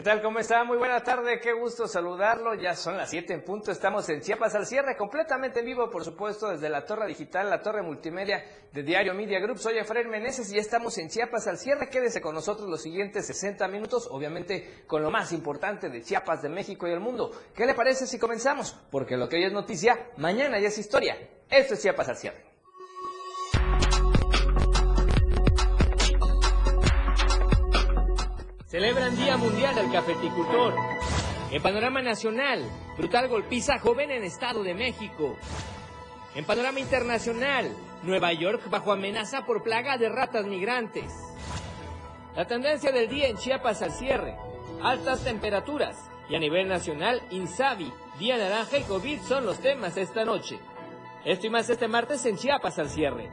¿Qué tal? ¿Cómo está? Muy buena tarde, qué gusto saludarlo. Ya son las 7 en punto, estamos en Chiapas al cierre, completamente en vivo, por supuesto, desde la torre digital, la torre multimedia de Diario Media Group. Soy Efraín Meneses y estamos en Chiapas al cierre. Quédese con nosotros los siguientes 60 minutos, obviamente con lo más importante de Chiapas, de México y del mundo. ¿Qué le parece si comenzamos? Porque lo que hoy es noticia, mañana ya es historia. Esto es Chiapas al cierre. Celebran Día Mundial del Cafeticultor. En panorama nacional, brutal golpiza joven en Estado de México. En panorama internacional, Nueva York bajo amenaza por plaga de ratas migrantes. La tendencia del día en Chiapas al cierre, altas temperaturas y a nivel nacional, Insabi, Día Naranja y COVID son los temas esta noche. Esto y más este martes en Chiapas al cierre.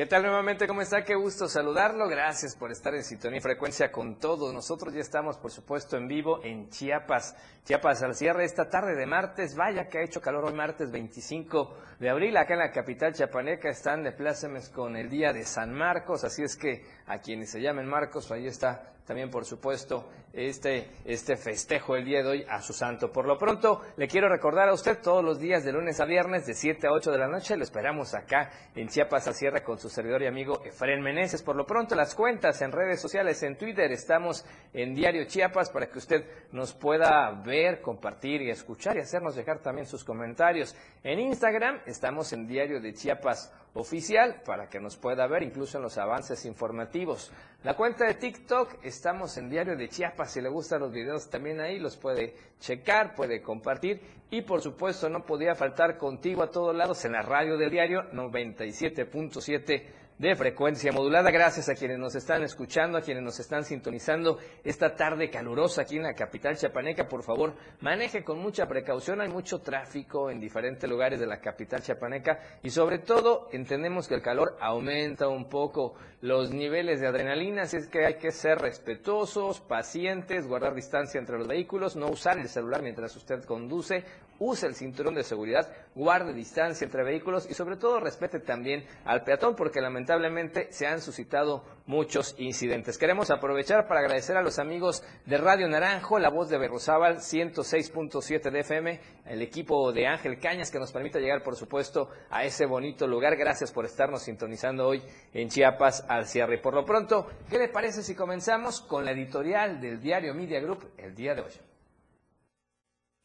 ¿Qué tal nuevamente? ¿Cómo está? Qué gusto saludarlo. Gracias por estar en sintonía y frecuencia con todos. Nosotros ya estamos, por supuesto, en vivo en Chiapas. Chiapas al cierre esta tarde de martes. Vaya que ha hecho calor hoy martes 25 de abril. Acá en la capital chiapaneca están de plácemes con el día de San Marcos. Así es que a quienes se llamen Marcos, ahí está también, por supuesto, este, este festejo el día de hoy a su santo. Por lo pronto, le quiero recordar a usted todos los días de lunes a viernes de 7 a 8 de la noche. Lo esperamos acá en Chiapas a Sierra con su servidor y amigo Efraín Meneses. Por lo pronto, las cuentas en redes sociales, en Twitter, estamos en Diario Chiapas para que usted nos pueda ver, compartir y escuchar y hacernos dejar también sus comentarios. En Instagram estamos en Diario de Chiapas oficial para que nos pueda ver incluso en los avances informativos. La cuenta de TikTok, estamos en Diario de Chiapas, si le gustan los videos también ahí los puede checar, puede compartir y por supuesto no podía faltar contigo a todos lados en la radio del diario 97.7 de frecuencia modulada. Gracias a quienes nos están escuchando, a quienes nos están sintonizando esta tarde calurosa aquí en la capital chapaneca. Por favor, maneje con mucha precaución. Hay mucho tráfico en diferentes lugares de la capital chapaneca y sobre todo entendemos que el calor aumenta un poco los niveles de adrenalina, así es que hay que ser respetuosos, pacientes, guardar distancia entre los vehículos, no usar el celular mientras usted conduce, use el cinturón de seguridad, guarde distancia entre vehículos y sobre todo respete también al peatón porque lamentablemente se han suscitado muchos incidentes. Queremos aprovechar para agradecer a los amigos de Radio Naranjo, la voz de Berrozábal 106.7 de FM, el equipo de Ángel Cañas que nos permite llegar por supuesto a ese bonito lugar. Gracias por estarnos sintonizando hoy en Chiapas al cierre. Por lo pronto, ¿qué le parece si comenzamos con la editorial del diario Media Group el día de hoy?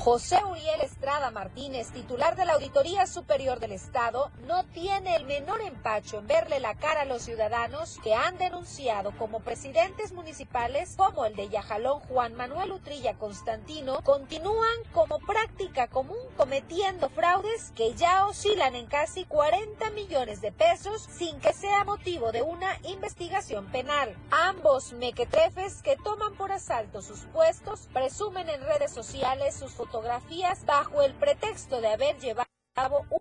José Uriel Estrada Martínez, titular de la Auditoría Superior del Estado, no tiene el menor empacho en verle la cara a los ciudadanos que han denunciado como presidentes municipales como el de Yajalón Juan Manuel Utrilla Constantino continúan como práctica común cometiendo fraudes que ya oscilan en casi 40 millones de pesos sin que sea motivo de una investigación penal. Ambos mequetrefes que toman por asalto sus puestos presumen en redes sociales sus bajo el pretexto de haber llevado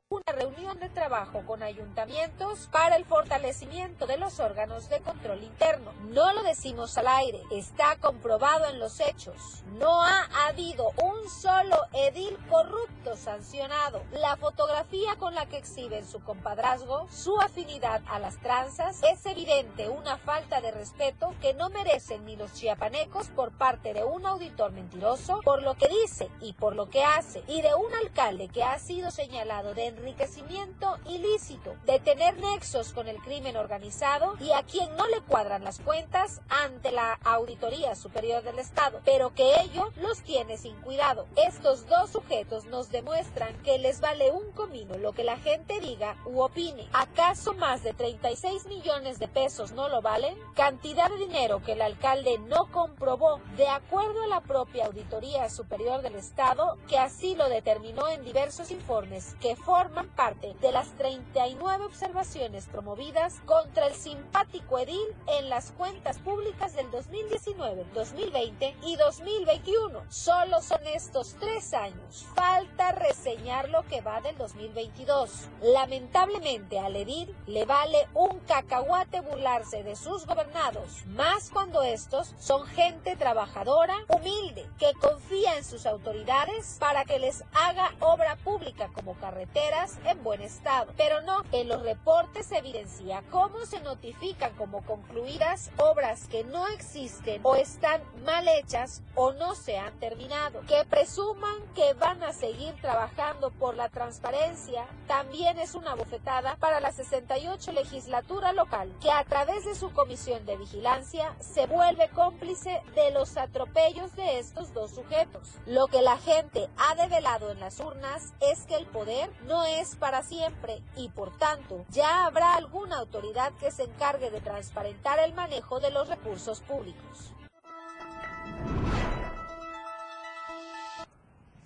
una reunión de trabajo con ayuntamientos para el fortalecimiento de los órganos de control interno. No lo decimos al aire, está comprobado en los hechos. No ha habido un solo edil corrupto sancionado. La fotografía con la que exhiben su compadrazgo, su afinidad a las tranzas, es evidente una falta de respeto que no merecen ni los chiapanecos por parte de un auditor mentiroso por lo que dice y por lo que hace, y de un alcalde que ha sido señalado de enriquecimiento ilícito, de tener nexos con el crimen organizado y a quien no le cuadran las cuentas ante la Auditoría Superior del Estado, pero que ello los tiene sin cuidado. Estos dos sujetos nos demuestran que les vale un comino lo que la gente diga u opine. ¿Acaso más de 36 millones de pesos no lo valen? Cantidad de dinero que el alcalde no comprobó de acuerdo a la propia Auditoría Superior del Estado, que así lo determinó en diversos informes que forman parte de las 39 observaciones promovidas contra el simpático edil en las cuentas públicas del 2019, 2020 y 2021. Solo son estos tres años. Falta reseñar lo que va del 2022. Lamentablemente al edil le vale un cacahuate burlarse de sus gobernados, más cuando estos son gente trabajadora, humilde, que confía en sus autoridades para que les haga obra pública como carreteras en buen estado. Pero no, en los reportes se evidencia cómo se notifican como concluidas obras que no existen o están mal hechas o no se han terminado. Que presuman que van a seguir trabajando por la transparencia también es una bofetada para la 68 legislatura local, que a través de su comisión de vigilancia se vuelve cómplice de los atropellos de estos dos sujetos. Lo que la gente ha develado en las urnas es que el poder no es para siempre y por tanto ya habrá alguna autoridad que se encargue de transparentar el manejo de los recursos públicos.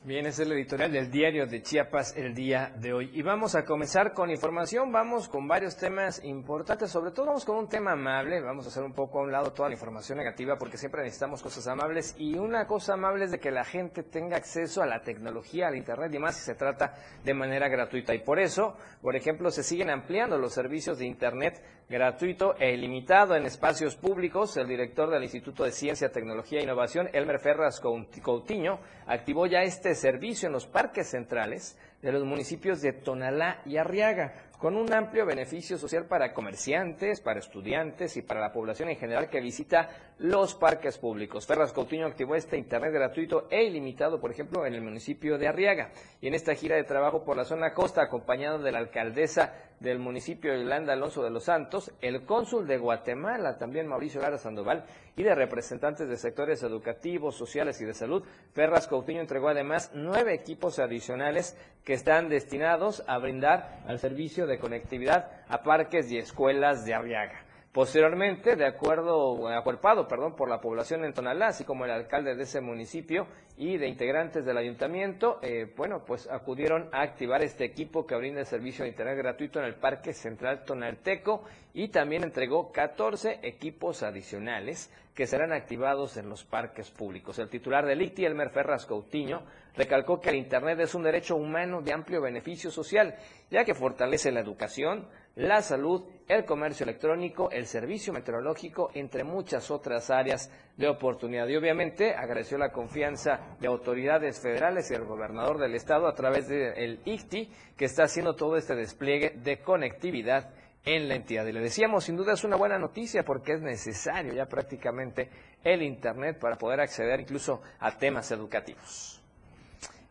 Bien, es el editorial del diario de Chiapas el día de hoy. Y vamos a comenzar con información, vamos con varios temas importantes, sobre todo vamos con un tema amable, vamos a hacer un poco a un lado toda la información negativa porque siempre necesitamos cosas amables y una cosa amable es de que la gente tenga acceso a la tecnología, al Internet y más si se trata de manera gratuita. Y por eso, por ejemplo, se siguen ampliando los servicios de Internet gratuito e ilimitado en espacios públicos. El director del Instituto de Ciencia, Tecnología e Innovación, Elmer Ferras Coutinho, activó ya este servicio en los parques centrales de los municipios de Tonalá y Arriaga con un amplio beneficio social para comerciantes, para estudiantes y para la población en general que visita los parques públicos. Ferraz Coutinho activó este internet gratuito e ilimitado, por ejemplo, en el municipio de Arriaga. Y en esta gira de trabajo por la zona costa, acompañado de la alcaldesa del municipio Yolanda Alonso de los Santos, el cónsul de Guatemala, también Mauricio Lara Sandoval, y de representantes de sectores educativos, sociales y de salud, Ferraz Coutinho entregó además nueve equipos adicionales que están destinados a brindar al servicio de conectividad a parques y escuelas de Arriaga. Posteriormente, de acuerdo, acuerpado, perdón, por la población en Tonalá, así como el alcalde de ese municipio y de integrantes del ayuntamiento, eh, bueno, pues acudieron a activar este equipo que brinda el servicio de internet gratuito en el Parque Central Tonalteco y también entregó 14 equipos adicionales que serán activados en los parques públicos. El titular del ICTI, Elmer Ferras Coutinho, recalcó que el Internet es un derecho humano de amplio beneficio social, ya que fortalece la educación, la salud, el comercio electrónico, el servicio meteorológico, entre muchas otras áreas de oportunidad. Y obviamente agradeció la confianza de autoridades federales y el gobernador del estado a través del ICTI, que está haciendo todo este despliegue de conectividad en la entidad. Y le decíamos, sin duda es una buena noticia porque es necesario ya prácticamente el Internet para poder acceder incluso a temas educativos.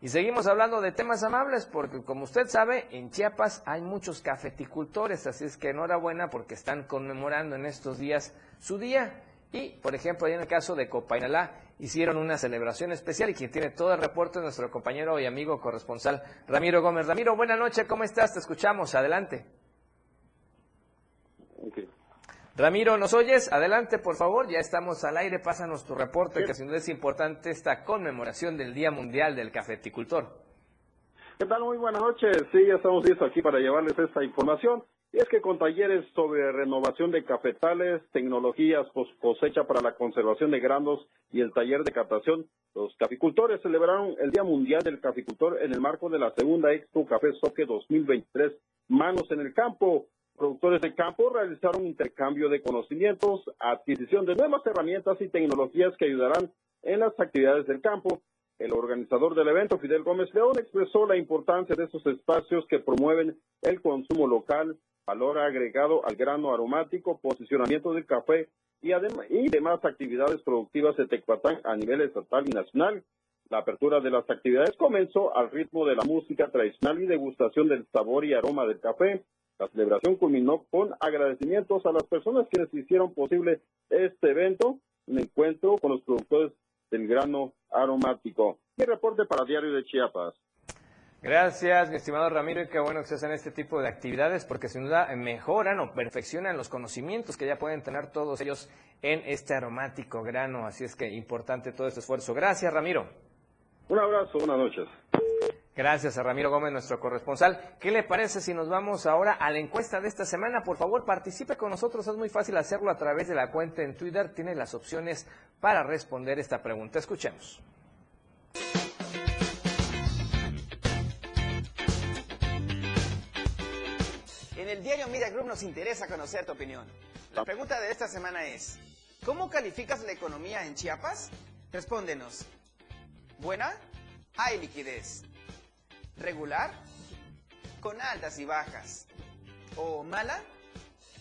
Y seguimos hablando de temas amables porque, como usted sabe, en Chiapas hay muchos cafeticultores, así es que enhorabuena porque están conmemorando en estos días su día. Y, por ejemplo, en el caso de Copainalá, hicieron una celebración especial y quien tiene todo el reporte es nuestro compañero y amigo corresponsal Ramiro Gómez. Ramiro, buena noche, ¿cómo estás? Te escuchamos, adelante. Ramiro, ¿nos oyes? Adelante, por favor, ya estamos al aire, pásanos tu reporte, que sin duda es importante esta conmemoración del Día Mundial del Cafeticultor. ¿Qué tal? Muy buenas noches. Sí, ya estamos listos aquí para llevarles esta información. Y es que con talleres sobre renovación de cafetales, tecnologías cosecha para la conservación de granos y el taller de captación, los caficultores celebraron el Día Mundial del Caficultor en el marco de la segunda Expo Café Soque 2023, Manos en el Campo productores de campo realizaron intercambio de conocimientos, adquisición de nuevas herramientas y tecnologías que ayudarán en las actividades del campo. El organizador del evento, Fidel Gómez León, expresó la importancia de estos espacios que promueven el consumo local, valor agregado al grano aromático, posicionamiento del café y, y demás actividades productivas de Tecpatán a nivel estatal y nacional. La apertura de las actividades comenzó al ritmo de la música tradicional y degustación del sabor y aroma del café, la celebración culminó con agradecimientos a las personas quienes hicieron posible este evento, un encuentro con los productores del grano aromático. Mi reporte para Diario de Chiapas. Gracias, mi estimado Ramiro, y qué bueno que se hacen este tipo de actividades porque sin duda mejoran o perfeccionan los conocimientos que ya pueden tener todos ellos en este aromático grano. Así es que importante todo este esfuerzo. Gracias, Ramiro. Un abrazo, buenas noches. Gracias a Ramiro Gómez, nuestro corresponsal. ¿Qué le parece si nos vamos ahora a la encuesta de esta semana? Por favor, participe con nosotros. Es muy fácil hacerlo a través de la cuenta en Twitter. Tiene las opciones para responder esta pregunta. Escuchemos. En el diario Media Group nos interesa conocer tu opinión. La pregunta de esta semana es, ¿cómo calificas la economía en Chiapas? Respóndenos. ¿Buena? Hay liquidez regular, con altas y bajas, o mala,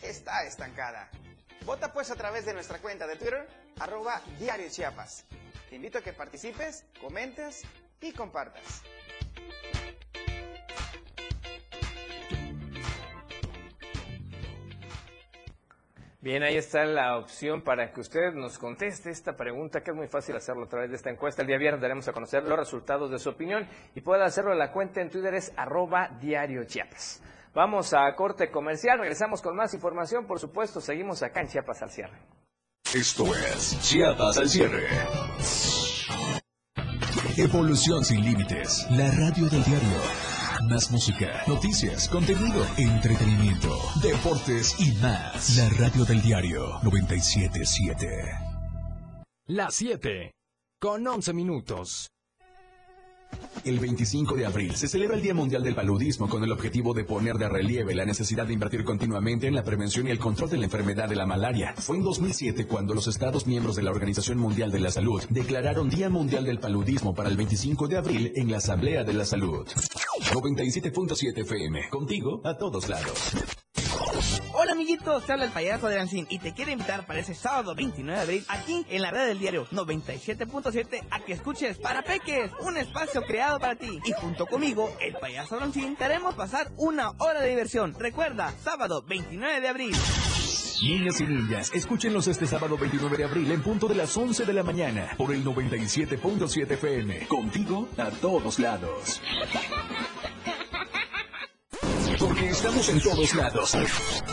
está estancada. Vota pues a través de nuestra cuenta de Twitter, arroba Diario Chiapas. Te invito a que participes, comentes y compartas. Bien, ahí está la opción para que usted nos conteste esta pregunta, que es muy fácil hacerlo a través de esta encuesta. El día viernes daremos a conocer los resultados de su opinión y puede hacerlo en la cuenta en Twitter es arroba diario Chiapas. Vamos a corte comercial, regresamos con más información, por supuesto, seguimos acá en Chiapas al cierre. Esto es Chiapas al cierre. Evolución sin límites, la radio del diario. Más música, noticias, contenido, entretenimiento, deportes y más. La radio del diario 977. Las 7. Con 11 minutos. El 25 de abril se celebra el Día Mundial del Paludismo con el objetivo de poner de relieve la necesidad de invertir continuamente en la prevención y el control de la enfermedad de la malaria. Fue en 2007 cuando los Estados miembros de la Organización Mundial de la Salud declararon Día Mundial del Paludismo para el 25 de abril en la Asamblea de la Salud. 97.7 FM, contigo a todos lados. Amiguitos, te habla el payaso de Ancín y te quiero invitar para ese sábado 29 de abril aquí en la red del diario 97.7 a que escuches Para Peques, un espacio creado para ti. Y junto conmigo, el payaso Ancín, te haremos pasar una hora de diversión. Recuerda, sábado 29 de abril. Niños y niñas, escúchenos este sábado 29 de abril en punto de las 11 de la mañana por el 97.7 FM. Contigo a todos lados. Porque estamos en todos lados.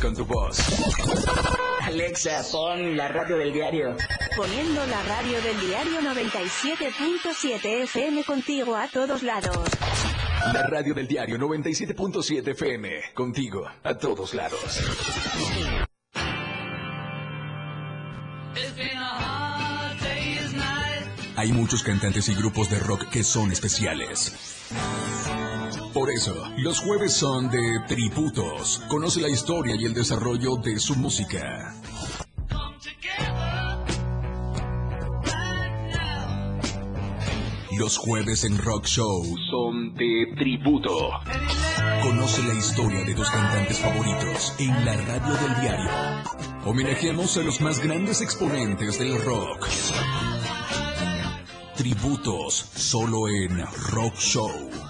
con tu voz. Alexa, pon la radio del diario. Poniendo la radio del diario 97.7 FM contigo a todos lados. La radio del diario 97.7 FM. Contigo a todos lados. Hay muchos cantantes y grupos de rock que son especiales. Por eso, los jueves son de tributos. Conoce la historia y el desarrollo de su música. Los jueves en Rock Show son de tributo. Conoce la historia de tus cantantes favoritos en la radio del diario. Homenajeamos a los más grandes exponentes del rock. Tributos solo en Rock Show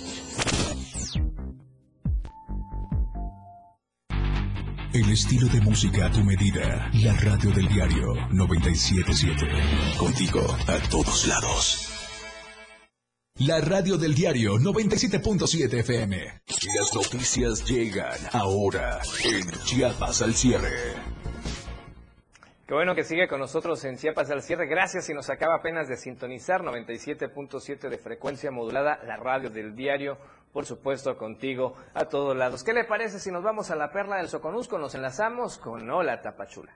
El estilo de música a tu medida. La radio del diario 977. Contigo a todos lados. La radio del diario 97.7 FM. Las noticias llegan ahora en Chiapas al cierre. Qué bueno que sigue con nosotros en Chiapas al cierre. Gracias si nos acaba apenas de sintonizar 97.7 de frecuencia modulada, la radio del diario por supuesto contigo a todos lados. ¿Qué le parece si nos vamos a la perla del Soconusco? Nos enlazamos con Hola Tapachula.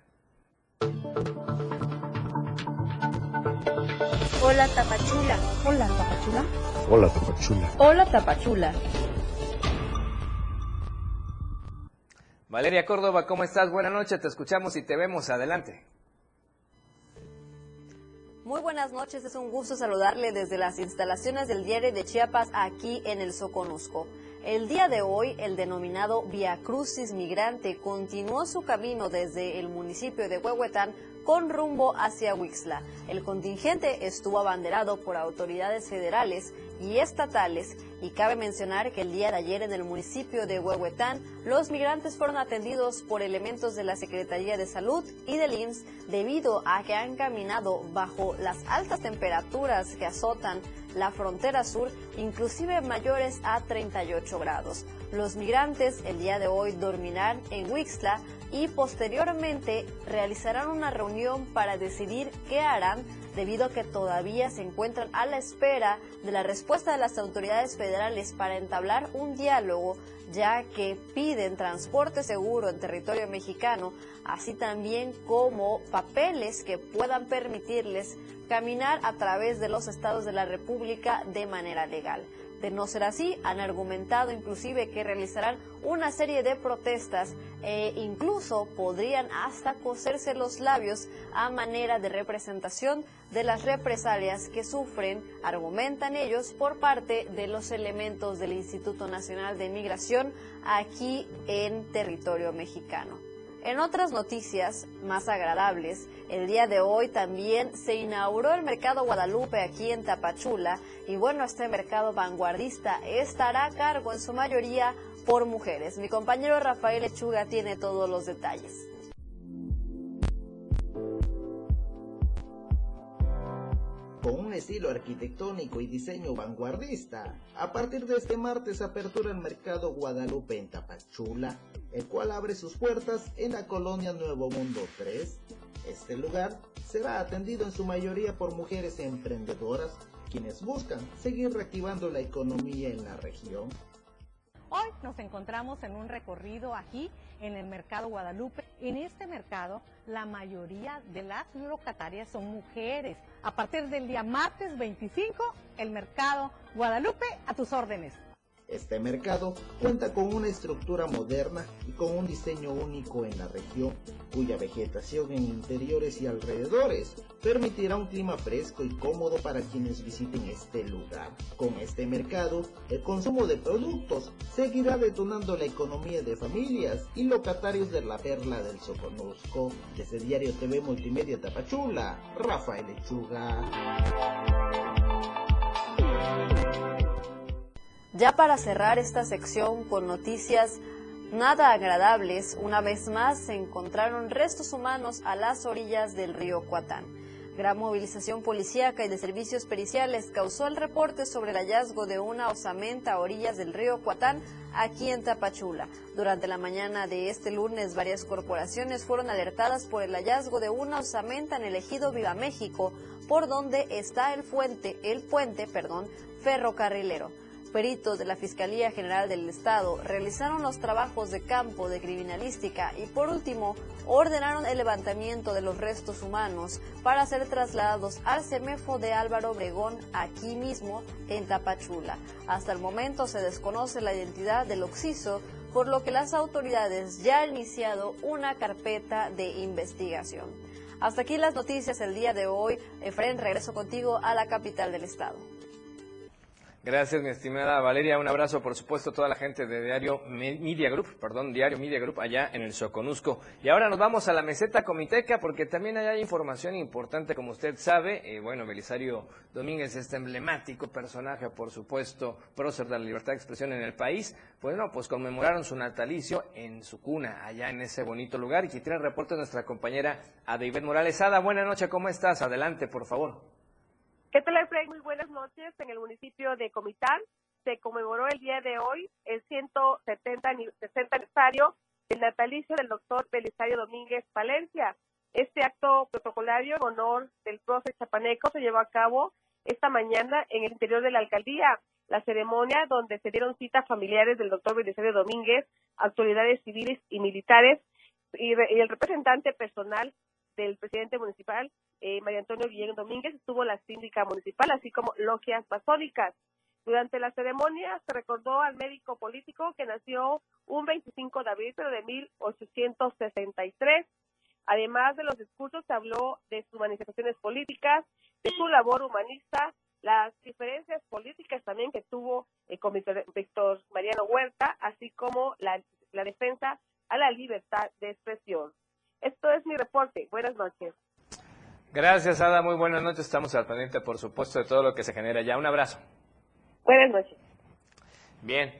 Hola Tapachula. Hola Tapachula. Hola Tapachula. Hola Tapachula. Valeria Córdoba, ¿cómo estás? Buenas noches, te escuchamos y te vemos. Adelante. Muy buenas noches, es un gusto saludarle desde las instalaciones del diario de Chiapas aquí en el Soconusco. El día de hoy, el denominado Via Crucis Migrante continuó su camino desde el municipio de Huehuetán con rumbo hacia Huixla. El contingente estuvo abanderado por autoridades federales y estatales y cabe mencionar que el día de ayer en el municipio de Huehuetán los migrantes fueron atendidos por elementos de la Secretaría de Salud y del IMSS debido a que han caminado bajo las altas temperaturas que azotan la frontera sur, inclusive mayores a 38 grados. Los migrantes el día de hoy dormirán en Huixla y posteriormente realizarán una reunión para decidir qué harán debido a que todavía se encuentran a la espera de la respuesta de las autoridades federales para entablar un diálogo, ya que piden transporte seguro en territorio mexicano, así también como papeles que puedan permitirles caminar a través de los estados de la República de manera legal. De no ser así, han argumentado inclusive que realizarán una serie de protestas e incluso podrían hasta coserse los labios a manera de representación de las represalias que sufren, argumentan ellos, por parte de los elementos del Instituto Nacional de Migración aquí en territorio mexicano. En otras noticias más agradables, el día de hoy también se inauguró el Mercado Guadalupe aquí en Tapachula y bueno, este mercado vanguardista estará a cargo en su mayoría por mujeres. Mi compañero Rafael Lechuga tiene todos los detalles. Estilo arquitectónico y diseño vanguardista. A partir de este martes apertura el mercado Guadalupe en Tapachula, el cual abre sus puertas en la colonia Nuevo Mundo 3. Este lugar será atendido en su mayoría por mujeres emprendedoras, quienes buscan seguir reactivando la economía en la región. Hoy nos encontramos en un recorrido aquí en el Mercado Guadalupe. En este mercado, la mayoría de las locatarias son mujeres. A partir del día martes 25, el Mercado Guadalupe a tus órdenes. Este mercado cuenta con una estructura moderna y con un diseño único en la región, cuya vegetación en interiores y alrededores permitirá un clima fresco y cómodo para quienes visiten este lugar. Con este mercado, el consumo de productos seguirá detonando la economía de familias y locatarios de la perla del Soconusco. Desde Diario TV Multimedia Tapachula, Rafael Lechuga. Ya para cerrar esta sección con noticias nada agradables, una vez más se encontraron restos humanos a las orillas del río Cuatán. Gran movilización policíaca y de servicios periciales causó el reporte sobre el hallazgo de una osamenta a orillas del río Cuatán, aquí en Tapachula. Durante la mañana de este lunes, varias corporaciones fueron alertadas por el hallazgo de una osamenta en el ejido Viva México, por donde está el puente, el puente, perdón, ferrocarrilero peritos de la Fiscalía General del Estado realizaron los trabajos de campo de criminalística y por último ordenaron el levantamiento de los restos humanos para ser trasladados al CEMEFO de Álvaro Obregón aquí mismo en Tapachula. Hasta el momento se desconoce la identidad del occiso por lo que las autoridades ya han iniciado una carpeta de investigación. Hasta aquí las noticias el día de hoy. Efren, regreso contigo a la capital del estado. Gracias, mi estimada Valeria. Un abrazo, por supuesto, a toda la gente de Diario Media Group, perdón, Diario Media Group, allá en el Soconusco. Y ahora nos vamos a la meseta comiteca, porque también hay información importante, como usted sabe. Eh, bueno, Belisario Domínguez, este emblemático personaje, por supuesto, prócer de la libertad de expresión en el país. Bueno, pues conmemoraron su natalicio en su cuna, allá en ese bonito lugar. Y que tiene el reporte nuestra compañera Adaibet Morales. Ada, buena noche, ¿cómo estás? Adelante, por favor. ¿Qué tal? Muy buenas noches. En el municipio de Comitán se conmemoró el día de hoy el 170 60 aniversario del natalicio del doctor Belisario Domínguez Palencia. Este acto protocolario en honor del prócer chapaneco se llevó a cabo esta mañana en el interior de la alcaldía. La ceremonia donde se dieron citas familiares del doctor Belisario Domínguez, autoridades civiles y militares y el representante personal del presidente municipal, eh, María Antonio Guillén Domínguez, estuvo la síndica municipal, así como logias masónicas. Durante la ceremonia se recordó al médico político que nació un 25 de abril pero de 1863. Además de los discursos, se habló de sus manifestaciones políticas, de su labor humanista, las diferencias políticas también que tuvo eh, con Víctor Mariano Huerta, así como la, la defensa a la libertad de expresión. Esto es mi reporte. Buenas noches. Gracias, Ada. Muy buenas noches. Estamos al pendiente, por supuesto, de todo lo que se genera ya. Un abrazo. Buenas noches. Bien.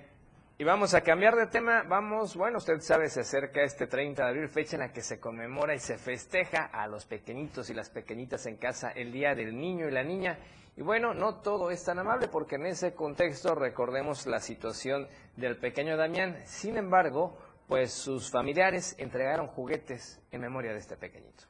Y vamos a cambiar de tema. Vamos, bueno, usted sabe, se acerca este 30 de abril, fecha en la que se conmemora y se festeja a los pequeñitos y las pequeñitas en casa el Día del Niño y la Niña. Y bueno, no todo es tan amable porque en ese contexto recordemos la situación del pequeño Damián. Sin embargo, pues sus familiares entregaron juguetes en memoria de este pequeñito.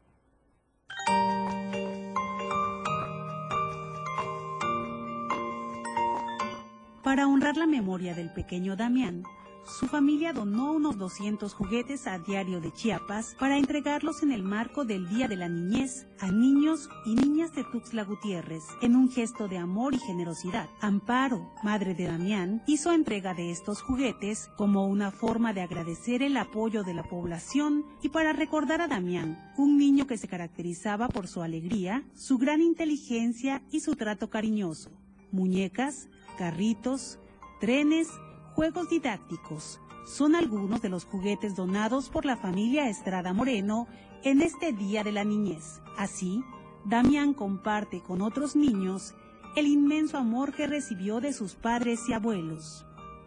Para honrar la memoria del pequeño Damián, su familia donó unos 200 juguetes a Diario de Chiapas para entregarlos en el marco del Día de la Niñez a niños y niñas de Tuxtla Gutiérrez en un gesto de amor y generosidad. Amparo, madre de Damián, hizo entrega de estos juguetes como una forma de agradecer el apoyo de la población y para recordar a Damián, un niño que se caracterizaba por su alegría, su gran inteligencia y su trato cariñoso. Muñecas, carritos, trenes, juegos didácticos son algunos de los juguetes donados por la familia Estrada Moreno en este Día de la Niñez. Así, Damián comparte con otros niños el inmenso amor que recibió de sus padres y abuelos.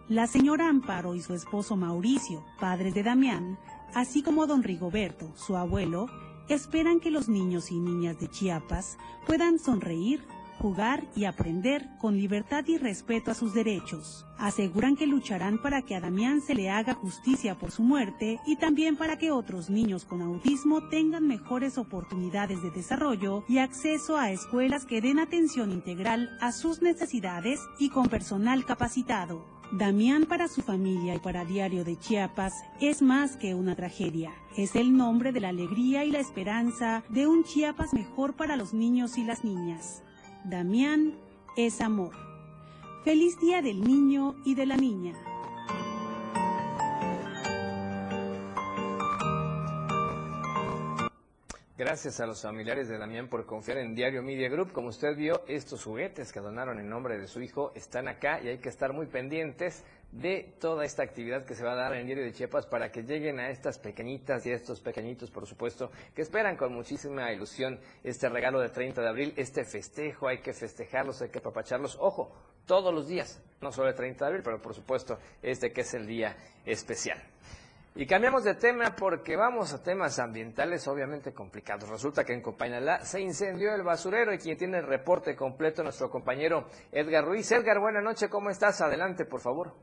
La señora Amparo y su esposo Mauricio, padres de Damián, así como don Rigoberto, su abuelo, esperan que los niños y niñas de Chiapas puedan sonreír jugar y aprender con libertad y respeto a sus derechos. Aseguran que lucharán para que a Damián se le haga justicia por su muerte y también para que otros niños con autismo tengan mejores oportunidades de desarrollo y acceso a escuelas que den atención integral a sus necesidades y con personal capacitado. Damián para su familia y para Diario de Chiapas es más que una tragedia. Es el nombre de la alegría y la esperanza de un Chiapas mejor para los niños y las niñas. Damián es amor. Feliz Día del Niño y de la Niña. Gracias a los familiares de Damián por confiar en Diario Media Group. Como usted vio, estos juguetes que donaron en nombre de su hijo están acá y hay que estar muy pendientes de toda esta actividad que se va a dar en el Diario de Chiapas para que lleguen a estas pequeñitas y a estos pequeñitos, por supuesto, que esperan con muchísima ilusión este regalo de 30 de abril, este festejo, hay que festejarlos, hay que apapacharlos. Ojo, todos los días, no solo el 30 de abril, pero por supuesto este que es el día especial. Y cambiamos de tema porque vamos a temas ambientales obviamente complicados. Resulta que en Copainalá se incendió el basurero y quien tiene el reporte completo, nuestro compañero Edgar Ruiz. Edgar, buena noche, ¿cómo estás? Adelante, por favor.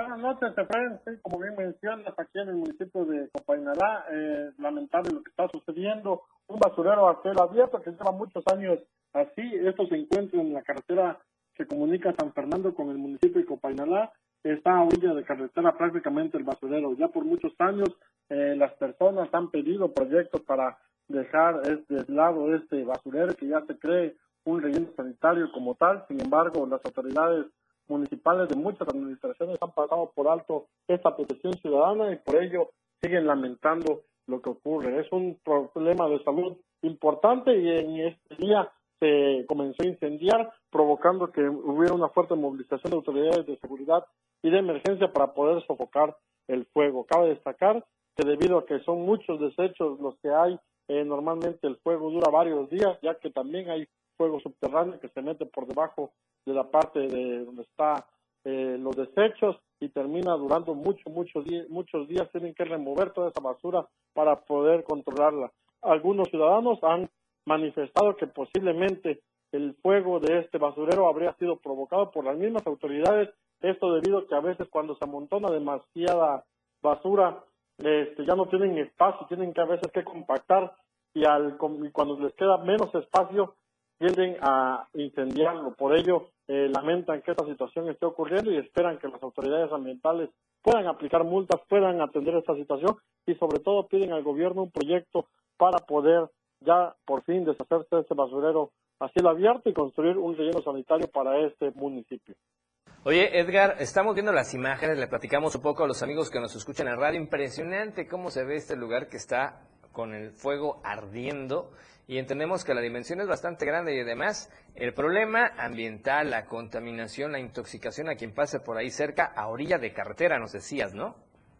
Buenas noches, Efraín. Sí, como bien mencionas, aquí en el municipio de Copainalá, eh, lamentable lo que está sucediendo. Un basurero a cielo abierto que lleva muchos años así. Esto se encuentra en la carretera que comunica San Fernando con el municipio de Copainalá está a orilla de carretera prácticamente el basurero. Ya por muchos años eh, las personas han pedido proyectos para dejar este lado este basurero que ya se cree un relleno sanitario como tal. Sin embargo, las autoridades municipales de muchas administraciones han pasado por alto esta protección ciudadana y por ello siguen lamentando lo que ocurre. Es un problema de salud importante y en este día se comenzó a incendiar, provocando que hubiera una fuerte movilización de autoridades de seguridad y de emergencia para poder sofocar el fuego. Cabe destacar que debido a que son muchos desechos los que hay, eh, normalmente el fuego dura varios días, ya que también hay fuego subterráneo que se mete por debajo de la parte de donde está eh, los desechos y termina durando muchos días, muchos días tienen que remover toda esa basura para poder controlarla. Algunos ciudadanos han manifestado que posiblemente el fuego de este basurero habría sido provocado por las mismas autoridades esto debido a que a veces cuando se amontona demasiada basura, este, ya no tienen espacio, tienen que a veces que compactar y, al, cuando les queda menos espacio tienden a incendiarlo. Por ello, eh, lamentan que esta situación esté ocurriendo y esperan que las autoridades ambientales puedan aplicar multas, puedan atender esta situación y sobre todo piden al gobierno un proyecto para poder ya por fin deshacerse de este basurero a cielo abierto y construir un relleno sanitario para este municipio. Oye, Edgar, estamos viendo las imágenes, le platicamos un poco a los amigos que nos escuchan en radio. Impresionante cómo se ve este lugar que está con el fuego ardiendo y entendemos que la dimensión es bastante grande y además el problema ambiental, la contaminación, la intoxicación a quien pase por ahí cerca a orilla de carretera, nos decías, ¿no?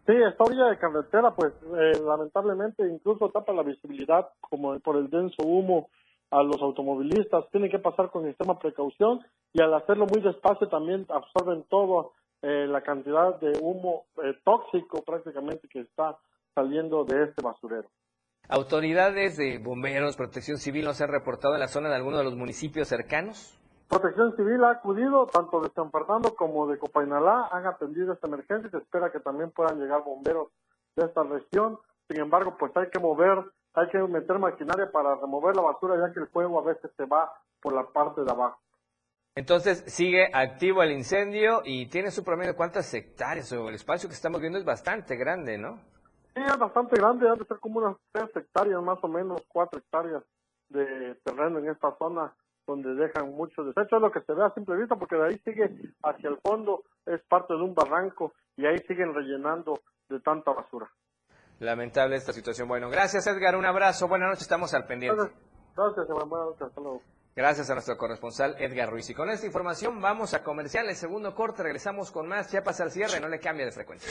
Sí, esta orilla de carretera, pues eh, lamentablemente incluso tapa la visibilidad como por el denso humo a los automovilistas. Tienen que pasar con extrema precaución y al hacerlo muy despacio también absorben todo eh, la cantidad de humo eh, tóxico prácticamente que está saliendo de este basurero. ¿Autoridades de bomberos, protección civil no se han reportado en la zona de alguno de los municipios cercanos? Protección Civil ha acudido, tanto de San Fernando como de Copainalá, han atendido esta emergencia y se espera que también puedan llegar bomberos de esta región. Sin embargo, pues hay que mover, hay que meter maquinaria para remover la basura, ya que el fuego a veces se va por la parte de abajo. Entonces sigue activo el incendio y tiene su promedio de cuántas hectáreas o el espacio que estamos viendo es bastante grande, ¿no? Sí, es bastante grande, ha de ser como unas tres hectáreas, más o menos cuatro hectáreas de terreno en esta zona donde dejan mucho desecho, es lo que se ve a simple vista, porque de ahí sigue hacia el fondo, es parte de un barranco y ahí siguen rellenando de tanta basura. Lamentable esta situación. Bueno, gracias Edgar, un abrazo, buenas noches, estamos al pendiente. Gracias, gracias hasta luego. Gracias a nuestro corresponsal Edgar Ruiz. Y con esta información vamos a comercial, el segundo corte, regresamos con más Chiapas al cierre, no le cambie de frecuencia.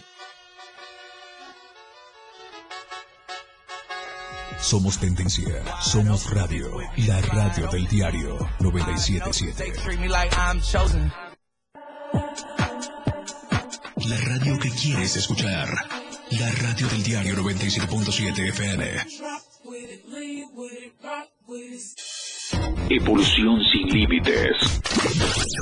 Somos tendencia, somos radio, la radio del diario 977. La radio que quieres escuchar, la radio del diario 97.7 FM. Evolución sin límites.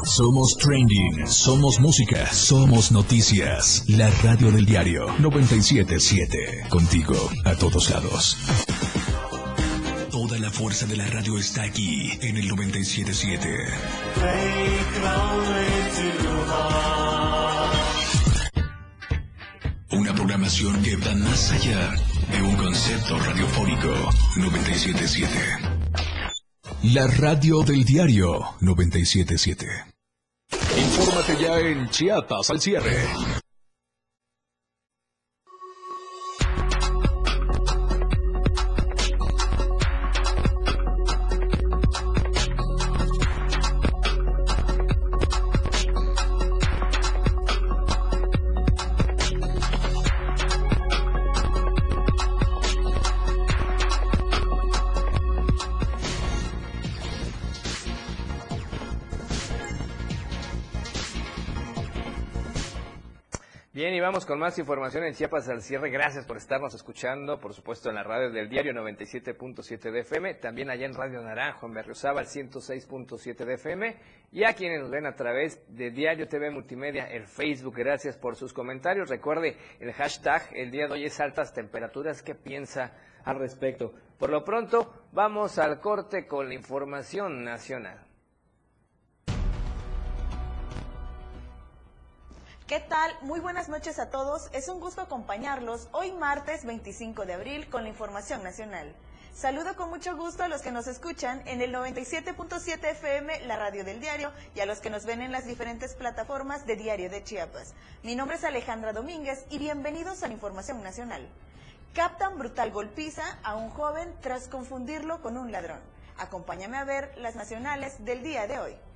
Somos trending, somos música, somos noticias. La radio del diario 977. Contigo a todos lados. La fuerza de la radio está aquí en el 977. Una programación que va más allá de un concepto radiofónico 977. La radio del diario 977. Infórmate ya en Chiapas al cierre. Vamos con más información en Chiapas al cierre. Gracias por estarnos escuchando, por supuesto, en la radio del diario 97.7 de FM, también allá en Radio Naranjo, en Berriosaba, 106.7 de FM, y a quienes nos ven a través de Diario TV Multimedia, el Facebook. Gracias por sus comentarios. Recuerde el hashtag, el día de hoy es altas temperaturas. ¿Qué piensa al respecto? Por lo pronto, vamos al corte con la información nacional. ¿Qué tal? Muy buenas noches a todos. Es un gusto acompañarlos hoy martes 25 de abril con la información nacional. Saludo con mucho gusto a los que nos escuchan en el 97.7 FM, la radio del diario, y a los que nos ven en las diferentes plataformas de Diario de Chiapas. Mi nombre es Alejandra Domínguez y bienvenidos a la información nacional. Captan brutal golpiza a un joven tras confundirlo con un ladrón. Acompáñame a ver las nacionales del día de hoy.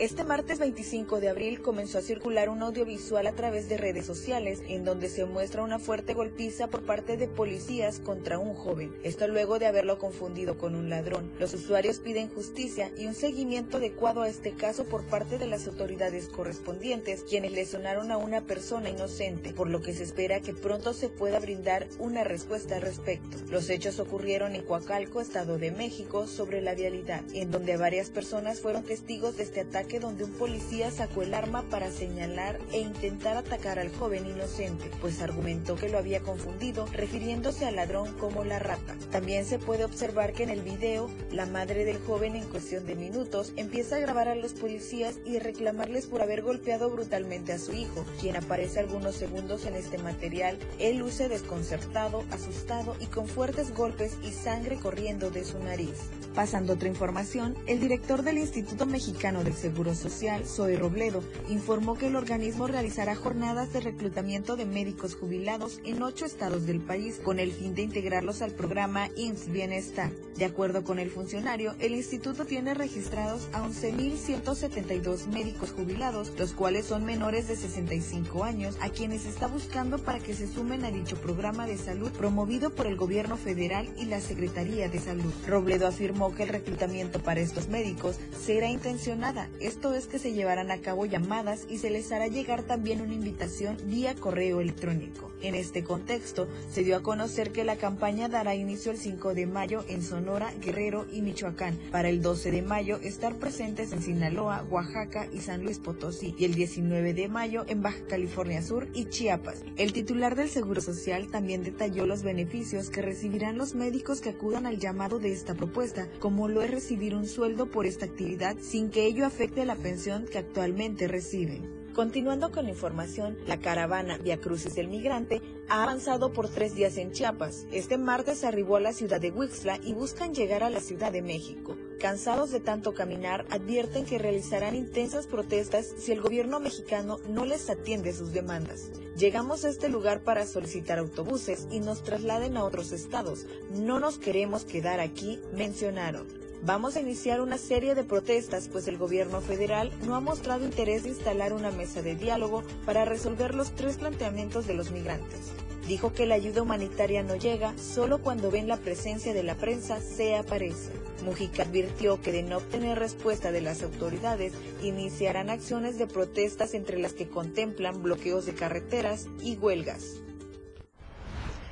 Este martes 25 de abril comenzó a circular un audiovisual a través de redes sociales en donde se muestra una fuerte golpiza por parte de policías contra un joven. Esto luego de haberlo confundido con un ladrón. Los usuarios piden justicia y un seguimiento adecuado a este caso por parte de las autoridades correspondientes, quienes lesionaron a una persona inocente, por lo que se espera que pronto se pueda brindar una respuesta al respecto. Los hechos ocurrieron en Coacalco, Estado de México, sobre la vialidad, en donde varias personas fueron testigos de este ataque donde un policía sacó el arma para señalar e intentar atacar al joven inocente, pues argumentó que lo había confundido, refiriéndose al ladrón como la rata. También se puede observar que en el video, la madre del joven en cuestión de minutos empieza a grabar a los policías y reclamarles por haber golpeado brutalmente a su hijo, quien aparece algunos segundos en este material. Él luce desconcertado, asustado y con fuertes golpes y sangre corriendo de su nariz. Pasando otra información, el director del Instituto Mexicano del Seguro Social, Zoe Robledo, informó que el organismo realizará jornadas de reclutamiento de médicos jubilados en ocho estados del país con el fin de integrarlos al programa IMSS Bienestar. De acuerdo con el funcionario, el instituto tiene registrados a 11.172 médicos jubilados, los cuales son menores de 65 años, a quienes está buscando para que se sumen a dicho programa de salud promovido por el gobierno federal y la Secretaría de Salud. Robledo afirmó que el reclutamiento para estos médicos será intencionada, esto es que se llevarán a cabo llamadas y se les hará llegar también una invitación vía correo electrónico. En este contexto, se dio a conocer que la campaña dará inicio el 5 de mayo en Sonora, Guerrero y Michoacán. Para el 12 de mayo estar presentes en Sinaloa, Oaxaca y San Luis Potosí. Y el 19 de mayo en Baja California Sur y Chiapas. El titular del Seguro Social también detalló los beneficios que recibirán los médicos que acudan al llamado de esta propuesta, como lo es recibir un sueldo por esta actividad sin que ello afecte la pensión que actualmente reciben. Continuando con la información, la caravana Via Crucis del Migrante ha avanzado por tres días en Chiapas. Este martes arribó a la ciudad de Huixla y buscan llegar a la Ciudad de México. Cansados de tanto caminar, advierten que realizarán intensas protestas si el gobierno mexicano no les atiende sus demandas. Llegamos a este lugar para solicitar autobuses y nos trasladen a otros estados. No nos queremos quedar aquí, mencionaron. Vamos a iniciar una serie de protestas, pues el gobierno federal no ha mostrado interés de instalar una mesa de diálogo para resolver los tres planteamientos de los migrantes. Dijo que la ayuda humanitaria no llega, solo cuando ven la presencia de la prensa se aparece. Mujica advirtió que de no obtener respuesta de las autoridades, iniciarán acciones de protestas entre las que contemplan bloqueos de carreteras y huelgas.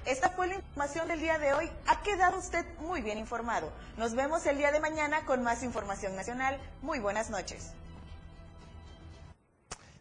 Esta fue la información del día de hoy. Ha quedado usted muy bien informado. Nos vemos el día de mañana con más información nacional. Muy buenas noches.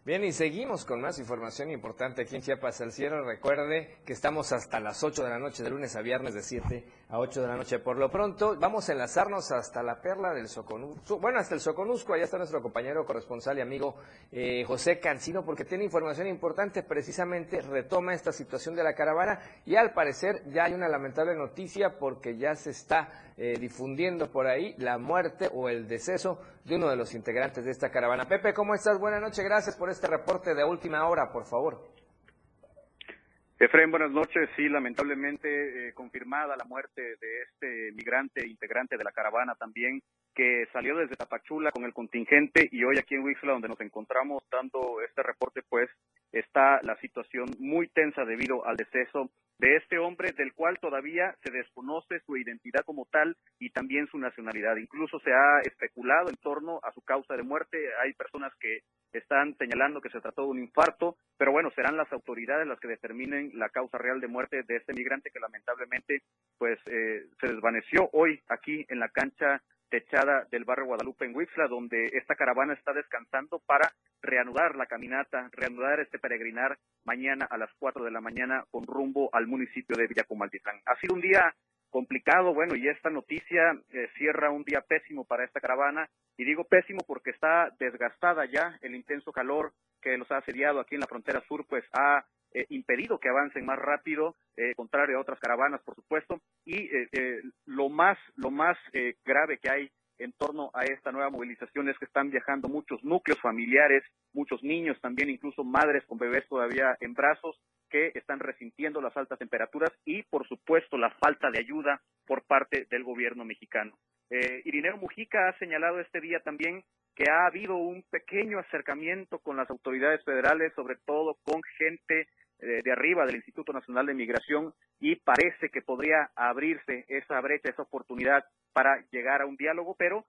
Bien, y seguimos con más información importante aquí en Chiapas al Cierre. Recuerde que estamos hasta las 8 de la noche, de lunes a viernes, de 7 a 8 de la noche. Por lo pronto, vamos a enlazarnos hasta la perla del Soconusco. Bueno, hasta el Soconusco, allá está nuestro compañero corresponsal y amigo eh, José Cancino, porque tiene información importante. Precisamente retoma esta situación de la caravana y al parecer ya hay una lamentable noticia porque ya se está eh, difundiendo por ahí la muerte o el deceso de uno de los integrantes de esta caravana. Pepe, ¿cómo estás? Buenas noches, gracias por este reporte de última hora, por favor. Efraín, buenas noches. Sí, lamentablemente eh, confirmada la muerte de este migrante integrante de la caravana también que salió desde Tapachula con el contingente y hoy aquí en Wixla, donde nos encontramos dando este reporte, pues está la situación muy tensa debido al deceso de este hombre del cual todavía se desconoce su identidad como tal y también su nacionalidad. Incluso se ha especulado en torno a su causa de muerte. Hay personas que están señalando que se trató de un infarto, pero bueno, serán las autoridades las que determinen la causa real de muerte de este migrante que lamentablemente pues eh, se desvaneció hoy aquí en la cancha techada del barrio Guadalupe en Huixla, donde esta caravana está descansando para reanudar la caminata, reanudar este peregrinar mañana a las 4 de la mañana con rumbo al municipio de Villacomaltitlán. Ha sido un día complicado, bueno, y esta noticia eh, cierra un día pésimo para esta caravana, y digo pésimo porque está desgastada ya el intenso calor que nos ha asediado aquí en la frontera sur, pues ha eh, impedido que avancen más rápido, eh, contrario a otras caravanas, por supuesto, y lo más, lo más grave que hay en torno a esta nueva movilización es que están viajando muchos núcleos familiares, muchos niños también, incluso madres con bebés todavía en brazos, que están resintiendo las altas temperaturas y, por supuesto, la falta de ayuda por parte del gobierno mexicano. Eh, Irineo Mujica ha señalado este día también que ha habido un pequeño acercamiento con las autoridades federales, sobre todo con gente eh, de arriba del Instituto Nacional de Migración, y parece que podría abrirse esa brecha, esa oportunidad para llegar a un diálogo, pero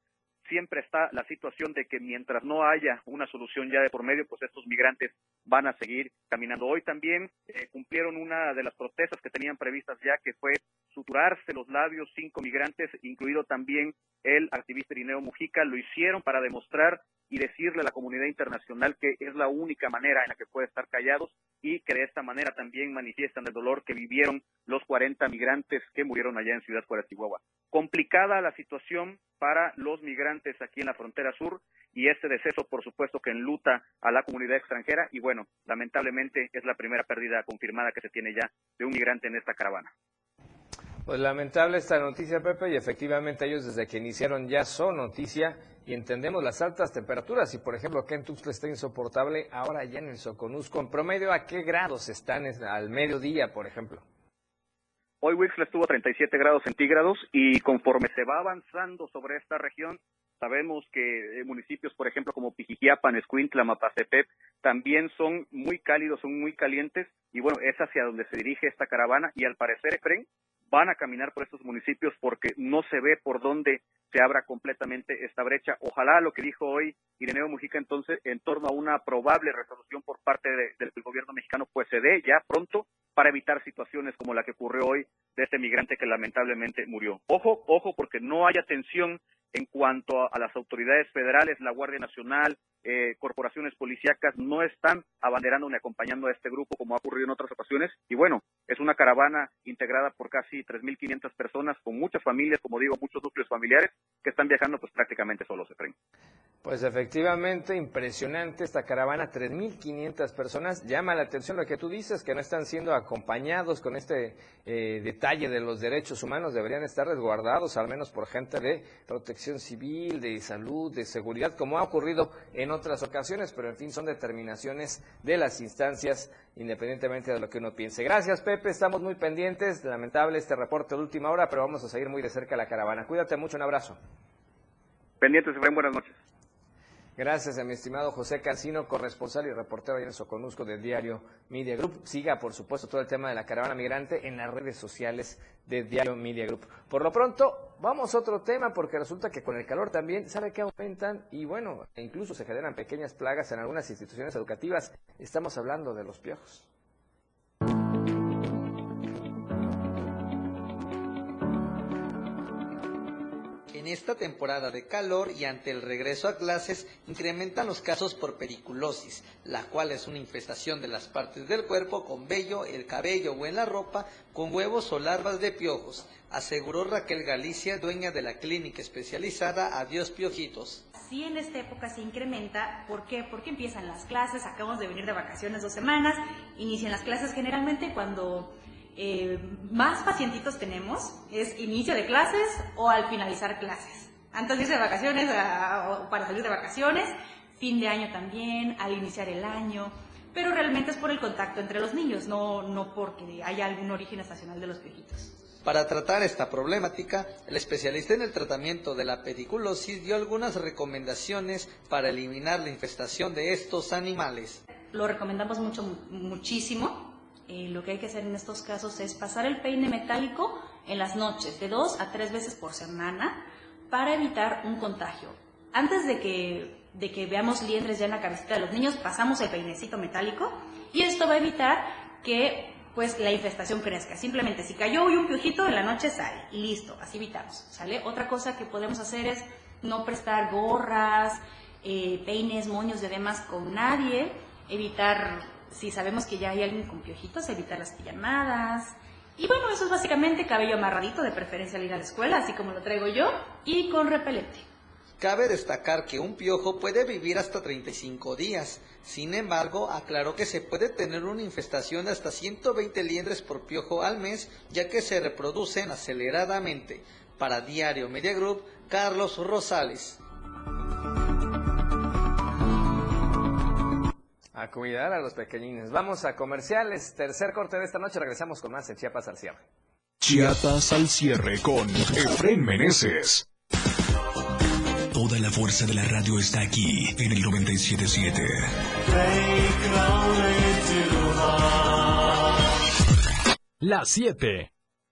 siempre está la situación de que mientras no haya una solución ya de por medio, pues estos migrantes van a seguir caminando. Hoy también eh, cumplieron una de las protestas que tenían previstas ya, que fue suturarse los labios cinco migrantes, incluido también el activista Irineo Mujica, lo hicieron para demostrar y decirle a la comunidad internacional que es la única manera en la que puede estar callados y que de esta manera también manifiestan el dolor que vivieron los 40 migrantes que murieron allá en Ciudad Juárez, Chihuahua. Complicada la situación para los migrantes aquí en la frontera sur y este deceso, por supuesto, que enluta a la comunidad extranjera y bueno, lamentablemente es la primera pérdida confirmada que se tiene ya de un migrante en esta caravana. Pues lamentable esta noticia, Pepe, y efectivamente ellos desde que iniciaron ya son noticia y entendemos las altas temperaturas. Y por ejemplo, acá en Tuxtla está insoportable, ahora ya en el Soconusco, en promedio, ¿a qué grados están al mediodía, por ejemplo? Hoy Wixla estuvo a 37 grados centígrados y conforme se va avanzando sobre esta región, sabemos que eh, municipios, por ejemplo, como Pijijiapan, Escuintla, Mapastepec, también son muy cálidos, son muy calientes y bueno, es hacia donde se dirige esta caravana y al parecer, Efren, van a caminar por estos municipios porque no se ve por dónde se abra completamente esta brecha. Ojalá lo que dijo hoy Ireneo Mujica entonces en torno a una probable resolución por parte del gobierno mexicano pues se dé ya pronto para evitar situaciones como la que ocurrió hoy de este migrante que lamentablemente murió. Ojo, ojo, porque no hay atención en cuanto a, las autoridades federales, la Guardia Nacional, eh, corporaciones policíacas no están abanderando ni acompañando a este grupo como ha ocurrido en otras ocasiones. Y bueno, es una caravana integrada por casi 3.500 personas con muchas familias, como digo, muchos núcleos familiares que están viajando pues prácticamente solos, Efraín. Pues efectivamente, impresionante esta caravana, 3.500 personas. Llama la atención lo que tú dices, que no están siendo acompañados con este eh, detalle de los derechos humanos. Deberían estar resguardados, al menos por gente de protección civil, de salud, de seguridad, como ha ocurrido en otras ocasiones. Pero en fin, son determinaciones de las instancias, independientemente de lo que uno piense. Gracias, Pepe. Estamos muy pendientes. Lamentable este reporte de última hora, pero vamos a seguir muy de cerca la caravana. Cuídate mucho. Un abrazo. Pendientes. Buenas noches. Gracias a mi estimado José Casino, corresponsal y reportero ahí en Soconusco del diario Media Group. Siga, por supuesto, todo el tema de la caravana migrante en las redes sociales de Diario Media Group. Por lo pronto, vamos a otro tema, porque resulta que con el calor también, ¿sabe que aumentan? Y bueno, incluso se generan pequeñas plagas en algunas instituciones educativas. Estamos hablando de los piojos. Esta temporada de calor y ante el regreso a clases incrementan los casos por periculosis, la cual es una infestación de las partes del cuerpo con vello, el cabello o en la ropa con huevos o larvas de piojos, aseguró Raquel Galicia, dueña de la clínica especializada Adiós Piojitos. Sí, en esta época se incrementa. ¿Por qué? Porque empiezan las clases, acabamos de venir de vacaciones dos semanas, inician las clases generalmente cuando eh, más pacientitos tenemos es inicio de clases o al finalizar clases. Antes de irse de vacaciones o para salir de vacaciones, fin de año también, al iniciar el año, pero realmente es por el contacto entre los niños, no, no porque haya algún origen estacional de los piojitos. Para tratar esta problemática, el especialista en el tratamiento de la pediculosis dio algunas recomendaciones para eliminar la infestación de estos animales. Lo recomendamos mucho, muchísimo. Lo que hay que hacer en estos casos es pasar el peine metálico en las noches, de dos a tres veces por semana, para evitar un contagio. Antes de que, de que veamos liendres ya en la cabecita de los niños, pasamos el peinecito metálico y esto va a evitar que pues la infestación crezca. Simplemente si cayó hoy un piojito, en la noche sale y listo, así evitamos, ¿sale? Otra cosa que podemos hacer es no prestar gorras, eh, peines, moños de demás con nadie, evitar, si sabemos que ya hay alguien con piojitos, evitar las pijamadas. Y bueno, eso es básicamente cabello amarradito, de preferencia al ir a la escuela, así como lo traigo yo, y con repelente. Cabe destacar que un piojo puede vivir hasta 35 días. Sin embargo, aclaró que se puede tener una infestación de hasta 120 liendres por piojo al mes, ya que se reproducen aceleradamente. Para Diario Media Group, Carlos Rosales. A cuidar a los pequeñines. Vamos a comerciales. Tercer corte de esta noche. Regresamos con más en Chiapas al cierre. Chiapas al cierre con Efren Meneses. Toda la fuerza de la radio está aquí en el 977. Las 7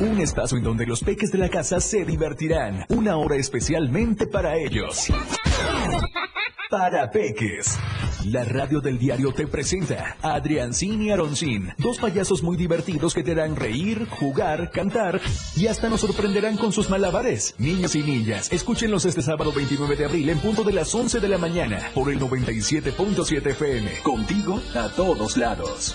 Un espacio en donde los peques de la casa se divertirán. Una hora especialmente para ellos. Para Peques. La radio del diario te presenta a Adriancín y Aroncín, dos payasos muy divertidos que te harán reír, jugar, cantar y hasta nos sorprenderán con sus malabares. Niños y niñas, escúchenlos este sábado 29 de abril en punto de las 11 de la mañana por el 97.7 FM. Contigo a todos lados.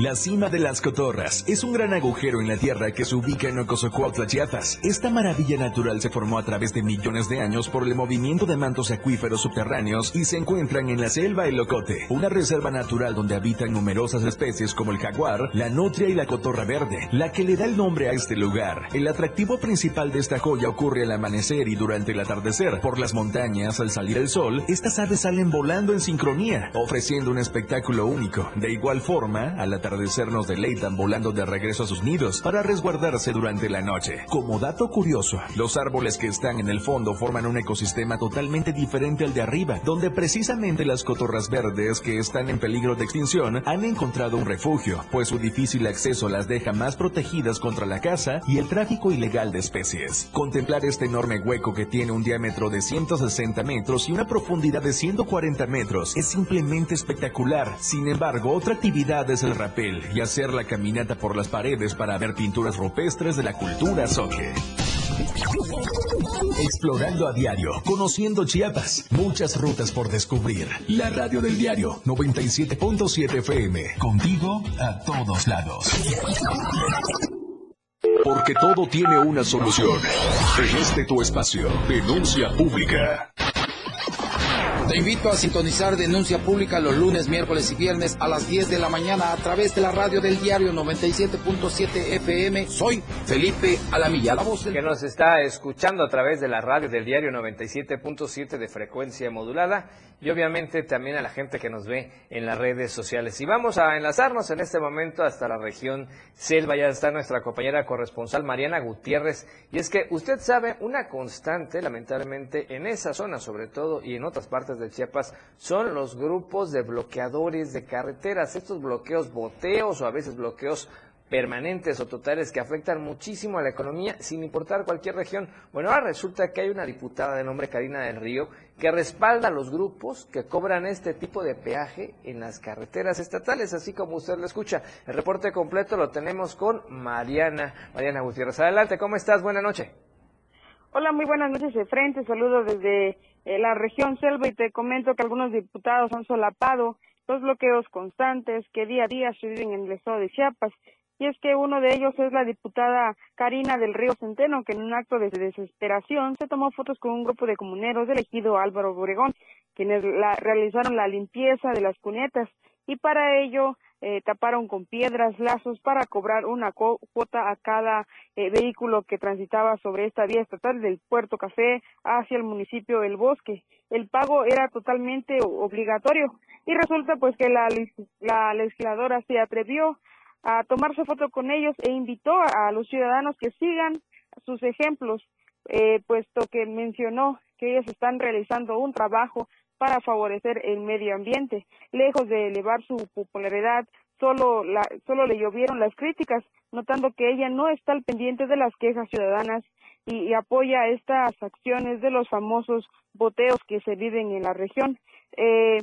La cima de las Cotorras es un gran agujero en la tierra que se ubica en Ocosocuautla, Chiapas. Esta maravilla natural se formó a través de millones de años por el movimiento de mantos acuíferos subterráneos y se encuentran en la selva El Locote, una reserva natural donde habitan numerosas especies como el jaguar, la nutria y la cotorra verde, la que le da el nombre a este lugar. El atractivo principal de esta joya ocurre al amanecer y durante el atardecer. Por las montañas, al salir el sol, estas aves salen volando en sincronía, ofreciendo un espectáculo único. De igual forma, al atardecer nos deleitan volando de regreso a sus nidos para resguardarse durante la noche. Como dato curioso, los árboles que están en el fondo forman un ecosistema totalmente diferente al de arriba, donde precisamente las cotorras verdes que están en peligro de extinción han encontrado un refugio, pues su difícil acceso las deja más protegidas contra la caza y el tráfico ilegal de especies. Contemplar este enorme hueco que tiene un diámetro de 160 metros y una profundidad de 140 metros es simplemente espectacular. Sin embargo, otra actividad es el rapel y hacer la caminata por las paredes para ver pinturas rupestres de la cultura soque. Explorando a diario, conociendo Chiapas, muchas rutas por descubrir. La radio del diario 97.7 FM, contigo a todos lados. Porque todo tiene una solución. En este tu espacio, denuncia pública. Te invito a sintonizar Denuncia Pública los lunes, miércoles y viernes a las 10 de la mañana a través de la radio del diario 97.7 FM. Soy Felipe Alamilla, la voz. Que nos está escuchando a través de la radio del diario 97.7 de frecuencia modulada y obviamente también a la gente que nos ve en las redes sociales. Y vamos a enlazarnos en este momento hasta la región Selva. Ya está nuestra compañera corresponsal Mariana Gutiérrez. Y es que usted sabe, una constante, lamentablemente, en esa zona sobre todo y en otras partes de Chiapas, son los grupos de bloqueadores de carreteras. Estos bloqueos boteos o a veces bloqueos permanentes o totales que afectan muchísimo a la economía sin importar cualquier región. Bueno, ahora resulta que hay una diputada de nombre Karina del Río que respalda a los grupos que cobran este tipo de peaje en las carreteras estatales, así como usted lo escucha. El reporte completo lo tenemos con Mariana, Mariana Gutiérrez. Adelante, ¿cómo estás? Buenas noches. Hola, muy buenas noches, Efren. saludo desde eh, la región Selva y te comento que algunos diputados han solapado los bloqueos constantes que día a día se viven en el estado de Chiapas. Y es que uno de ellos es la diputada Karina del Río Centeno, que en un acto de desesperación se tomó fotos con un grupo de comuneros del ejido Álvaro Obregón, quienes la, realizaron la limpieza de las cunetas y para ello eh, taparon con piedras lazos para cobrar una cuota a cada eh, vehículo que transitaba sobre esta vía estatal del Puerto Café hacia el municipio El Bosque. El pago era totalmente obligatorio y resulta pues que la, la legisladora se atrevió a tomarse foto con ellos e invitó a, los ciudadanos que sigan sus ejemplos, eh, puesto que mencionó que ellos están realizando un trabajo para favorecer el medio ambiente. Lejos de elevar su popularidad, solo, la, solo le llovieron las críticas, notando que ella no está al pendiente de las quejas ciudadanas y, apoya estas acciones de los famosos boteos que se viven en la región. Eh,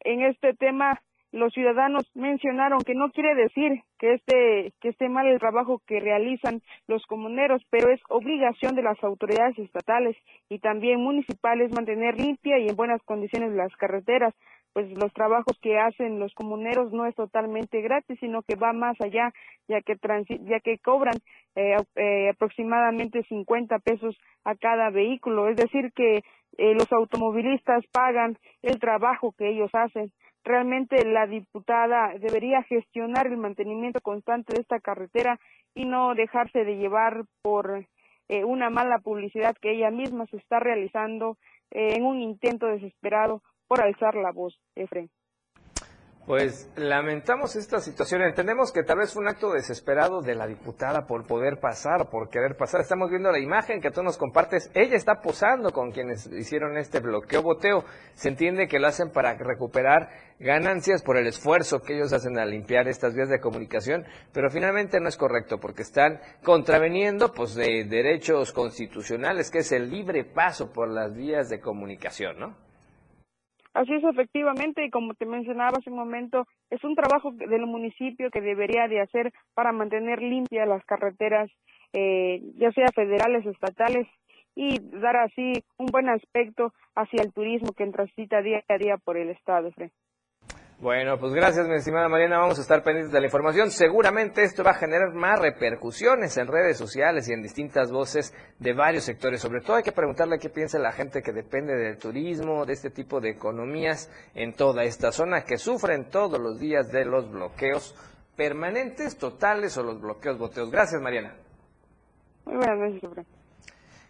en este tema, los ciudadanos mencionaron que no quiere decir que esté, que esté mal el trabajo que realizan los comuneros, pero es obligación de las autoridades estatales y también municipales mantener limpia y en buenas condiciones las carreteras, pues los trabajos que hacen los comuneros no es totalmente gratis, sino que va más allá, ya que, ya que cobran eh, eh, aproximadamente 50 pesos a cada vehículo, es decir, que eh, los automovilistas pagan el trabajo que ellos hacen realmente la diputada debería gestionar el mantenimiento constante de esta carretera y no dejarse de llevar por eh, una mala publicidad que ella misma se está realizando eh, en un intento desesperado por alzar la voz, Efren. Pues lamentamos esta situación. Entendemos que tal vez fue un acto desesperado de la diputada por poder pasar, por querer pasar. Estamos viendo la imagen que tú nos compartes. Ella está posando con quienes hicieron este bloqueo, boteo. Se entiende que lo hacen para recuperar ganancias por el esfuerzo que ellos hacen a limpiar estas vías de comunicación, pero finalmente no es correcto porque están contraveniendo pues de derechos constitucionales, que es el libre paso por las vías de comunicación, ¿no? Así es, efectivamente, y como te mencionaba hace un momento, es un trabajo del municipio que debería de hacer para mantener limpias las carreteras, eh, ya sea federales o estatales, y dar así un buen aspecto hacia el turismo que transita día a día por el estado. Bueno, pues gracias, mi estimada Mariana. Vamos a estar pendientes de la información. Seguramente esto va a generar más repercusiones en redes sociales y en distintas voces de varios sectores. Sobre todo hay que preguntarle qué piensa la gente que depende del turismo, de este tipo de economías en toda esta zona que sufren todos los días de los bloqueos permanentes, totales o los bloqueos boteos. Gracias, Mariana. Muy buenas noches,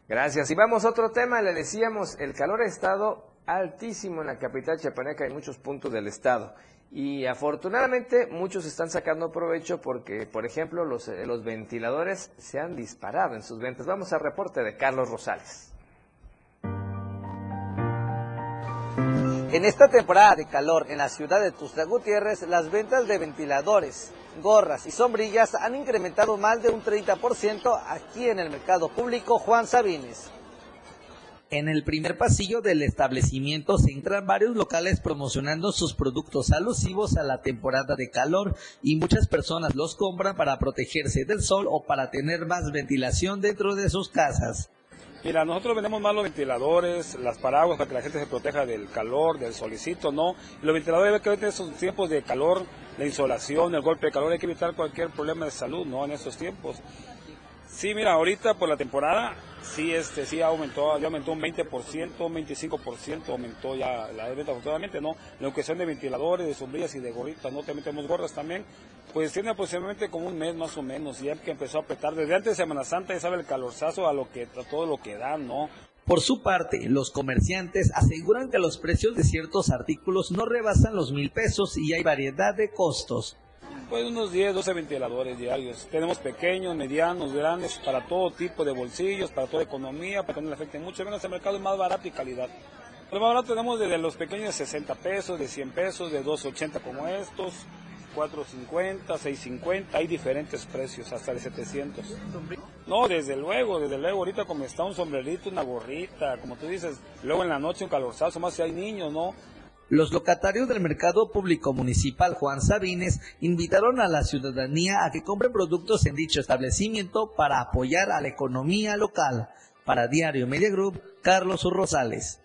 Gracias. Y vamos a otro tema. Le decíamos, el calor ha estado altísimo en la capital chiapaneca en muchos puntos del estado. Y afortunadamente muchos están sacando provecho porque, por ejemplo, los, eh, los ventiladores se han disparado en sus ventas. Vamos al reporte de Carlos Rosales. En esta temporada de calor en la ciudad de Tuxtla Gutiérrez, las ventas de ventiladores, gorras y sombrillas han incrementado más de un 30% aquí en el mercado público Juan Sabines. En el primer pasillo del establecimiento se entran varios locales promocionando sus productos alusivos a la temporada de calor y muchas personas los compran para protegerse del sol o para tener más ventilación dentro de sus casas. Mira, nosotros vendemos más los ventiladores, las paraguas para que la gente se proteja del calor, del solicito, ¿no? los ventiladores, que en estos tiempos de calor, la insolación, el golpe de calor, hay que evitar cualquier problema de salud, ¿no? En estos tiempos. Sí, mira, ahorita por la temporada sí este sí aumentó, ya aumentó un 20%, un 25% aumentó ya la venta afortunadamente, ¿no? La cuestión de ventiladores, de sombrillas y de gorritas, ¿no? También tenemos gorras también, pues tiene aproximadamente como un mes más o menos, ya que empezó a apretar desde antes de Semana Santa, ya sabe el calorzazo a lo que, a todo lo que dan, ¿no? Por su parte, los comerciantes aseguran que los precios de ciertos artículos no rebasan los mil pesos y hay variedad de costos. Pues unos 10, 12 ventiladores diarios. Tenemos pequeños, medianos, grandes, para todo tipo de bolsillos, para toda economía, para que no le afecte mucho. Menos el mercado es más barato y calidad. Lo más barato tenemos desde los pequeños de 60 pesos, de 100 pesos, de 280 como estos, 450, 650, hay diferentes precios, hasta de 700. No, desde luego, desde luego, ahorita como está un sombrerito, una gorrita, como tú dices, luego en la noche un calorzazo, más si hay niños, ¿no? Los locatarios del Mercado Público Municipal Juan Sabines invitaron a la ciudadanía a que compren productos en dicho establecimiento para apoyar a la economía local. Para Diario Media Group, Carlos Rosales.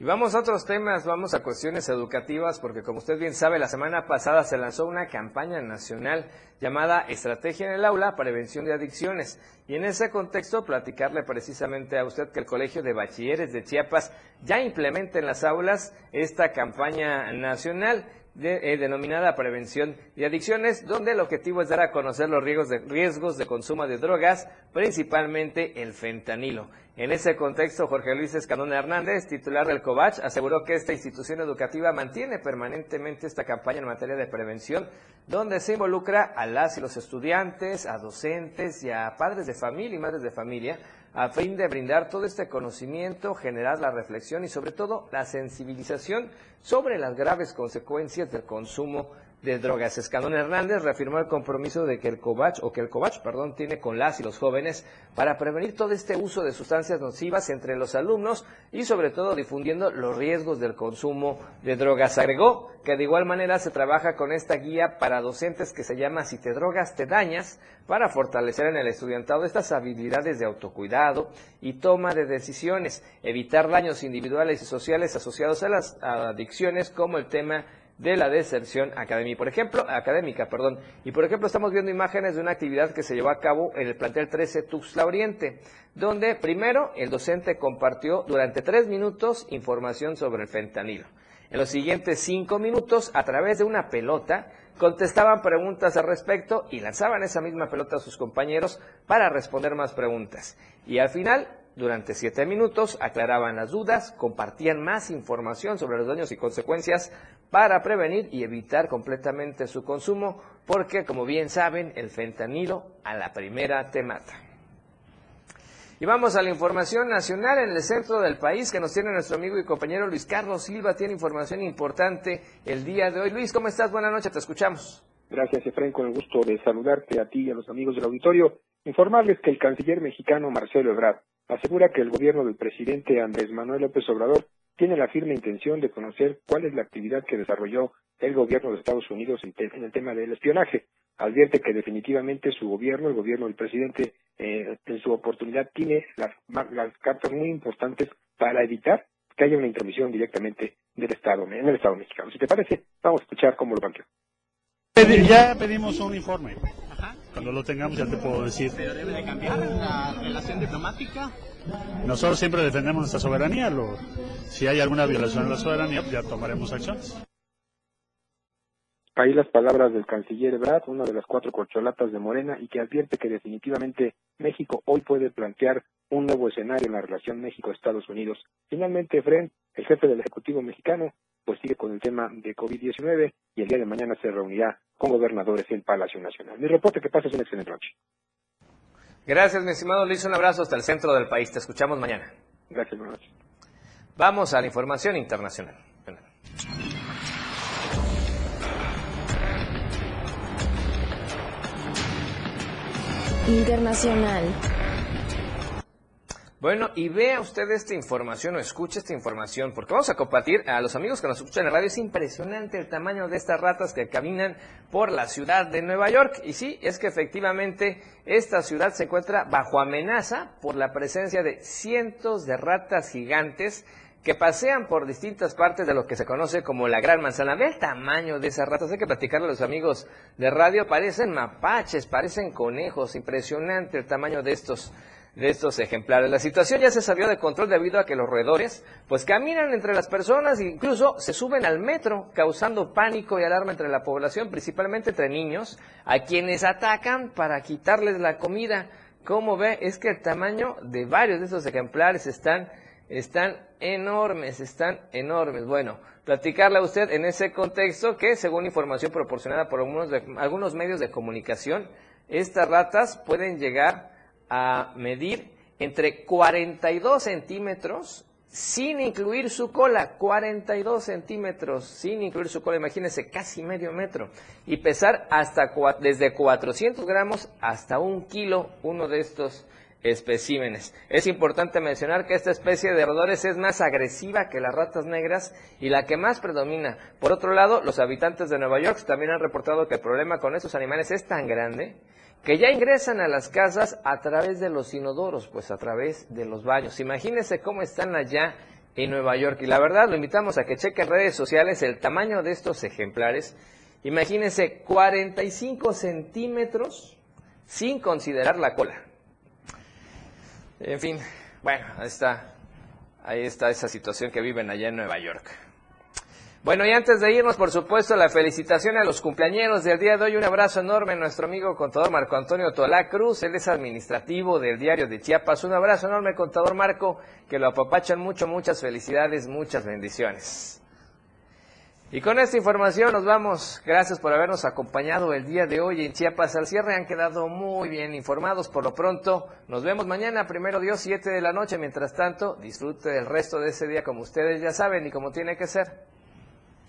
Y vamos a otros temas, vamos a cuestiones educativas, porque como usted bien sabe, la semana pasada se lanzó una campaña nacional llamada Estrategia en el Aula, Prevención de Adicciones. Y en ese contexto, platicarle precisamente a usted que el Colegio de Bachilleres de Chiapas ya implementa en las aulas esta campaña nacional. Eh, denominada Prevención de Adicciones, donde el objetivo es dar a conocer los riesgos de, consumo de drogas, principalmente el fentanilo. En ese contexto, Jorge Luis Escanón Hernández, titular del COVACH, aseguró que esta institución educativa mantiene permanentemente esta campaña en materia de prevención, donde se involucra a las y los estudiantes, a docentes y a padres de familia y madres de familia, a fin de brindar todo este conocimiento, generar la reflexión y sobre todo la sensibilización sobre las graves consecuencias del consumo de drogas. Escandón Hernández reafirmó el compromiso de que el COVACH, o que el COVACH, perdón, tiene con las y los jóvenes para prevenir todo este uso de sustancias nocivas entre los alumnos y sobre todo difundiendo los riesgos del consumo de drogas. Agregó que de igual manera se trabaja con esta guía para docentes que se llama Si te drogas te dañas para fortalecer en el estudiantado estas habilidades de autocuidado y toma de decisiones, evitar daños individuales y sociales asociados a las adicciones como el tema de la deserción académica. Por ejemplo, académica, perdón. Y por ejemplo, estamos viendo imágenes de una actividad que se llevó a cabo en el plantel 13 Tuxtla Oriente, donde primero el docente compartió durante tres minutos información sobre el fentanilo. En los siguientes cinco minutos, a través de una pelota, contestaban preguntas al respecto y lanzaban esa misma pelota a sus compañeros para responder más preguntas. Y al final, durante siete minutos, aclaraban las dudas, compartían más información sobre los daños y consecuencias para prevenir y evitar completamente su consumo, porque como bien saben, el fentanilo a la primera te mata. Y vamos a la información nacional en el centro del país que nos tiene nuestro amigo y compañero Luis Carlos Silva. Tiene información importante el día de hoy. Luis, ¿cómo estás? Buenas noches, te escuchamos. Gracias, Efraín, con el gusto de saludarte a ti y a los amigos del auditorio. Informarles que el canciller mexicano Marcelo Ebrard asegura que el gobierno del presidente Andrés Manuel López Obrador tiene la firme intención de conocer cuál es la actividad que desarrolló el gobierno de Estados Unidos en, el tema del espionaje. Advierte que definitivamente su gobierno, el gobierno del presidente, eh, en su oportunidad tiene las, cartas muy importantes para evitar que haya una intromisión directamente del Estado, en el Estado mexicano. Si te parece, vamos a escuchar cómo lo planteó. Ya pedimos un informe. Cuando lo tengamos ya te puedo decir. ¿Pero debe de cambiar la relación diplomática? Nosotros siempre defendemos nuestra soberanía. si hay alguna violación de la soberanía, ya tomaremos acciones. Ahí las palabras del canciller Brad, una de las cuatro corcholatas de Morena, y que advierte que definitivamente México hoy puede plantear un nuevo escenario en la relación México-Estados Unidos. Finalmente, Fren, el jefe del Ejecutivo mexicano, pues sigue con el tema de COVID-19 y el día de mañana se reunirá con gobernadores en Palacio Nacional. Mi reporte, que pases una excelente noche. Gracias, mi estimado Luis. Un abrazo hasta el centro del país. Te escuchamos mañana. Gracias, buenas noches. Vamos a la información internacional. Internacional. Bueno, y vea usted esta información o escuche esta información, porque vamos a compartir a los amigos que nos escuchan en la radio. Es impresionante el tamaño de estas ratas que caminan por la ciudad de Nueva York. Y sí, es que efectivamente esta ciudad se encuentra bajo amenaza por la presencia de cientos de ratas gigantes que pasean por distintas partes de lo que se conoce como la Gran Manzana. Ve el tamaño de esas ratas, hay que platicarle a los amigos de radio, parecen mapaches, parecen conejos, impresionante el tamaño de estos de estos ejemplares. La situación ya se salió de control debido a que los roedores pues caminan entre las personas e incluso se suben al metro, causando pánico y alarma entre la población, principalmente entre niños, a quienes atacan para quitarles la comida. Como ve, es que el tamaño de varios de estos ejemplares están, están enormes, están enormes. Bueno, platicarle a usted en ese contexto que, según información proporcionada por algunos, algunos medios de comunicación, estas ratas pueden llegar a medir entre 42 centímetros sin incluir su cola, 42 centímetros sin incluir su cola, imagínense, casi medio metro, y pesar hasta desde 400 gramos hasta un kilo uno de estos especímenes. Es importante mencionar que esta especie de roedores es más agresiva que las ratas negras y la que más predomina. Por otro lado, los habitantes de Nueva York también han reportado que el problema con estos animales es tan grande que ya ingresan a las casas a través de los inodoros, pues a través de los baños. Imagínense cómo están allá en Nueva York. Y la verdad, lo invitamos a que cheque en redes sociales el tamaño de estos ejemplares. Imagínense 45 centímetros sin considerar la cola. En fin, bueno, ahí está, ahí está esa situación que viven allá en Nueva York. Bueno, y antes de irnos, por supuesto, la felicitación a los cumpleañeros del día de hoy. Un abrazo enorme a nuestro amigo contador Marco Antonio Tolá Cruz. Él es administrativo del diario de Chiapas. Un abrazo enorme, contador Marco, que lo apapachan mucho, muchas felicidades, muchas bendiciones. Y con esta información nos vamos. Gracias por habernos acompañado el día de hoy en Chiapas al cierre. Han quedado muy bien informados. Por lo pronto, nos vemos mañana, primero Dios, 7 de la noche. Mientras tanto, disfrute del resto de ese día como ustedes ya saben y como tiene que ser.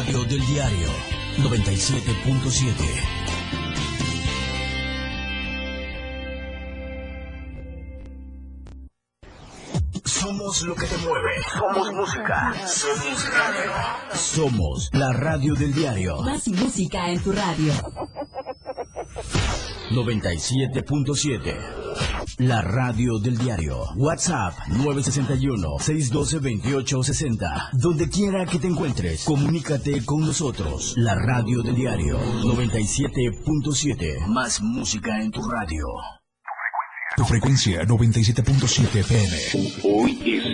Radio. Del diario 97.7. Somos lo que te mueve. Somos música. Somos radio. Somos la radio del diario Más música en tu radio. 97.7. La radio del diario. WhatsApp 961-612-2860. Donde quiera que te encuentres, comunícate con nosotros. La radio del diario 97.7. Más música en tu radio. Tu frecuencia 97.7 FM. Hoy es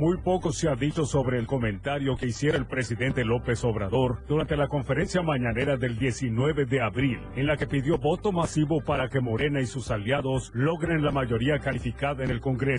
Muy poco se ha dicho sobre el comentario que hiciera el presidente López Obrador durante la conferencia mañanera del 19 de abril, en la que pidió voto masivo para que Morena y sus aliados logren la mayoría calificada en el Congreso.